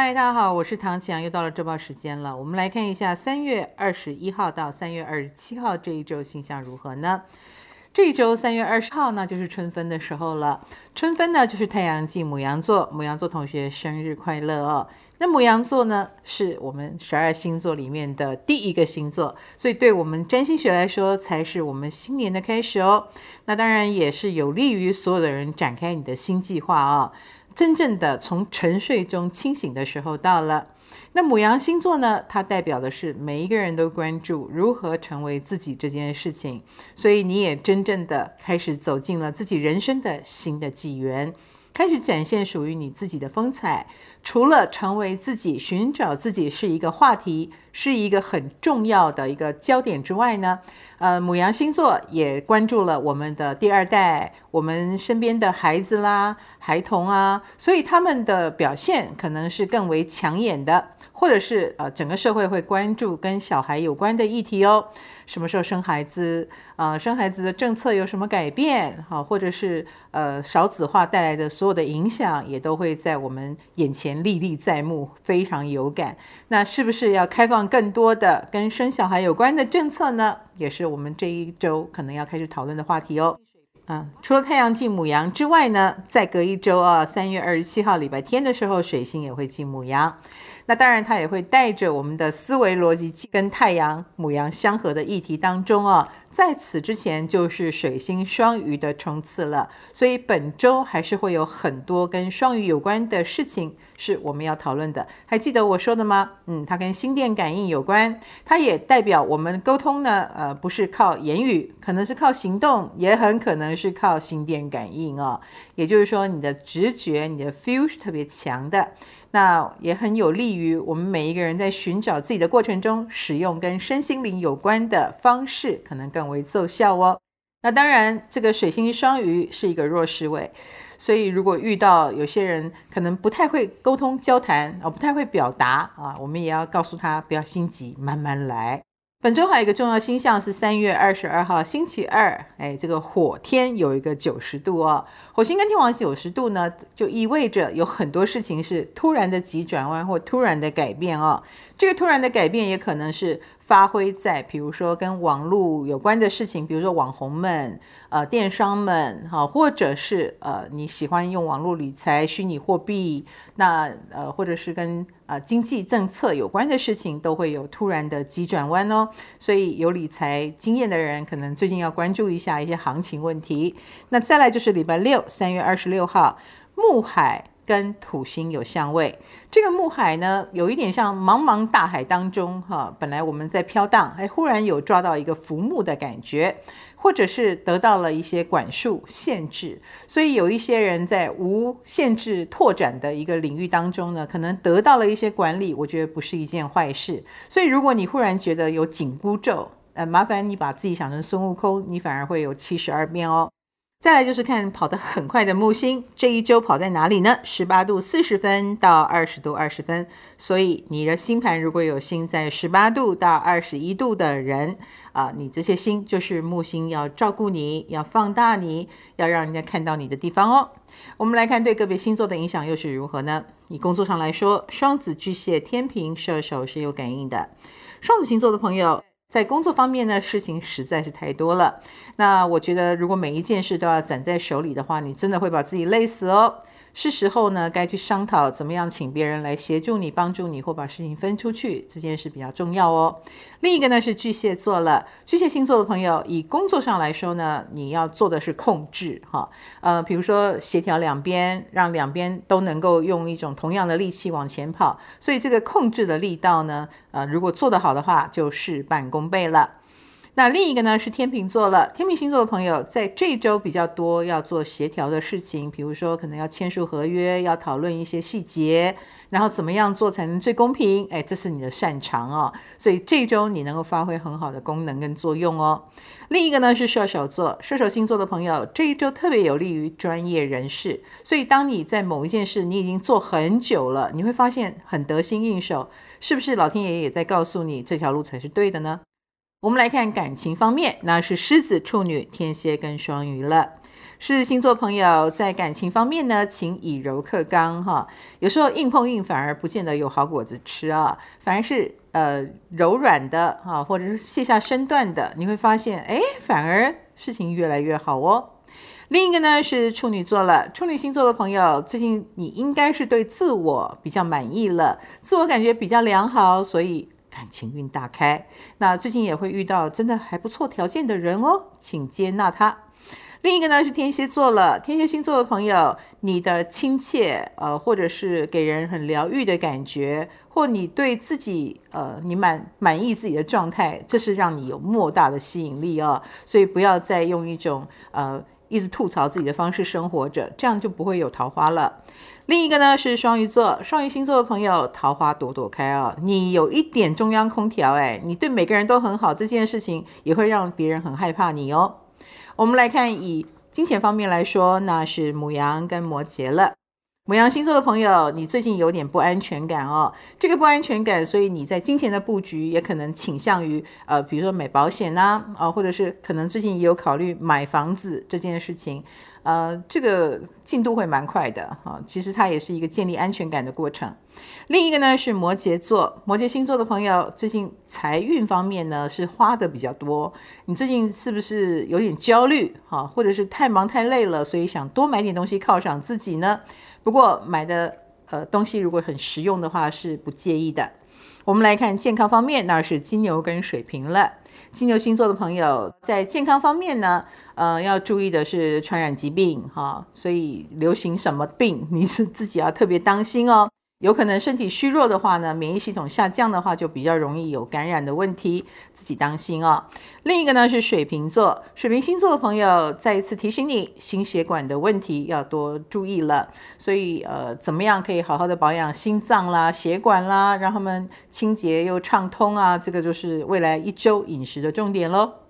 嗨，大家好，我是唐綺阳，又到了周报时间了。我们来看一下三月二十一号到三月二十七号这一周星象如何呢？这一周三月二十号呢，就是春分的时候了。春分呢，就是太阳进母羊座，母羊座同学生日快乐哦。那母羊座呢，是我们十二星座里面的第一个星座，所以对我们占星学来说，才是我们新年的开始哦。那当然也是有利于所有的人展开你的新计划哦。真正的从沉睡中清醒的时候到了。那母羊星座呢，它代表的是每一个人都关注如何成为自己这件事情，所以你也真正的开始走进了自己人生的新的纪元。开始展现属于你自己的风采。除了成为自己、寻找自己是一个话题，是一个很重要的一个焦点之外呢，呃，母羊星座也关注了我们的第二代，我们身边的孩子啦、孩童啊，所以他们的表现可能是更为抢眼的。或者是呃，整个社会会关注跟小孩有关的议题哦，什么时候生孩子？呃，生孩子的政策有什么改变？好，或者是呃，少子化带来的所有的影响，也都会在我们眼前历历在目，非常有感。那是不是要开放更多的跟生小孩有关的政策呢？也是我们这一周可能要开始讨论的话题哦。嗯，除了太阳进母羊之外呢，再隔一周啊，三月二十七号礼拜天的时候，水星也会进母羊。那当然，它也会带着我们的思维逻辑跟太阳母羊相合的议题当中啊，在此之前就是水星双鱼的冲刺了，所以本周还是会有很多跟双鱼有关的事情是我们要讨论的。还记得我说的吗？嗯，它跟心电感应有关，它也代表我们沟通呢，呃，不是靠言语，可能是靠行动，也很可能是靠心电感应哦。也就是说，你的直觉、你的 feel 是特别强的。那也很有利于我们每一个人在寻找自己的过程中，使用跟身心灵有关的方式，可能更为奏效哦。那当然，这个水星双鱼是一个弱势位，所以如果遇到有些人可能不太会沟通交谈啊，不太会表达啊，我们也要告诉他不要心急，慢慢来。本周还有一个重要星象是三月二十二号星期二，哎，这个火天有一个九十度哦，火星跟天王九十度呢，就意味着有很多事情是突然的急转弯或突然的改变哦。这个突然的改变也可能是。发挥在比如说跟网络有关的事情，比如说网红们、呃电商们，哈，或者是呃你喜欢用网络理财、虚拟货币，那呃或者是跟呃经济政策有关的事情，都会有突然的急转弯哦。所以有理财经验的人，可能最近要关注一下一些行情问题。那再来就是礼拜六，三月二十六号，木海。跟土星有相位，这个木海呢，有一点像茫茫大海当中，哈，本来我们在飘荡，哎，忽然有抓到一个浮木的感觉，或者是得到了一些管束限制，所以有一些人在无限制拓展的一个领域当中呢，可能得到了一些管理，我觉得不是一件坏事。所以如果你忽然觉得有紧箍咒，呃，麻烦你把自己想成孙悟空，你反而会有七十二变哦。再来就是看跑得很快的木星，这一周跑在哪里呢？十八度四十分到二十度二十分，所以你的星盘如果有星在十八度到二十一度的人啊，你这些星就是木星要照顾你，要放大你，要让人家看到你的地方哦。我们来看对个别星座的影响又是如何呢？以工作上来说，双子、巨蟹、天秤、射手是有感应的。双子星座的朋友。在工作方面呢，事情实在是太多了。那我觉得，如果每一件事都要攒在手里的话，你真的会把自己累死哦。是时候呢，该去商讨怎么样请别人来协助你、帮助你，或把事情分出去，这件事比较重要哦。另一个呢是巨蟹座了，巨蟹星座的朋友，以工作上来说呢，你要做的是控制哈，呃，比如说协调两边，让两边都能够用一种同样的力气往前跑，所以这个控制的力道呢，呃，如果做得好的话，就事半功倍了。那另一个呢是天秤座了，天秤星座的朋友在这周比较多要做协调的事情，比如说可能要签署合约，要讨论一些细节，然后怎么样做才能最公平？哎，这是你的擅长哦，所以这周你能够发挥很好的功能跟作用哦。另一个呢是射手座，射手星座的朋友这一周特别有利于专业人士，所以当你在某一件事你已经做很久了，你会发现很得心应手，是不是老天爷也在告诉你这条路才是对的呢？我们来看感情方面，那是狮子、处女、天蝎跟双鱼了。狮子星座朋友在感情方面呢，请以柔克刚哈。有时候硬碰硬反而不见得有好果子吃啊，反而是呃柔软的哈，或者是卸下身段的，你会发现哎，反而事情越来越好哦。另一个呢是处女座了，处女星座的朋友，最近你应该是对自我比较满意了，自我感觉比较良好，所以感情运大开。那最近也会遇到真的还不错条件的人哦，请接纳他。另一个呢是天蝎座了，天蝎星座的朋友，你的亲切，呃，或者是给人很疗愈的感觉，或你对自己，呃，你满满意自己的状态，这是让你有莫大的吸引力哦。所以不要再用一种，呃。一直吐槽自己的方式生活着，这样就不会有桃花了。另一个呢是双鱼座，双鱼星座的朋友，桃花朵朵开、哦！你有一点中央空调，哎，你对每个人都很好，这件事情也会让别人很害怕你哦。我们来看以金钱方面来说，那是母羊跟摩羯了。牡羊星座的朋友，你最近有点不安全感哦。这个不安全感，所以你在金钱的布局也可能倾向于呃，比如说买保险呐，啊、或者是可能最近也有考虑买房子这件事情。呃，这个进度会蛮快的哈、其实它也是一个建立安全感的过程。另一个呢是摩羯座，摩羯星座的朋友，最近财运方面呢是花的比较多。你最近是不是有点焦虑哈、或者是太忙太累了，所以想多买点东西犒赏自己呢？不过买的呃东西如果很实用的话是不介意的。我们来看健康方面，那是金牛跟水瓶了。金牛星座的朋友在健康方面呢，呃，要注意的是传染疾病哈，所以流行什么病，你是自己要特别当心哦。有可能身体虚弱的话呢，免疫系统下降的话，就比较容易有感染的问题，自己当心哦。另一个呢是水瓶座，水瓶星座的朋友，再一次提醒你，心血管的问题要多注意了。所以呃，怎么样可以好好的保养心脏啦、血管啦，让他们清洁又畅通啊？这个就是未来一周饮食的重点喽。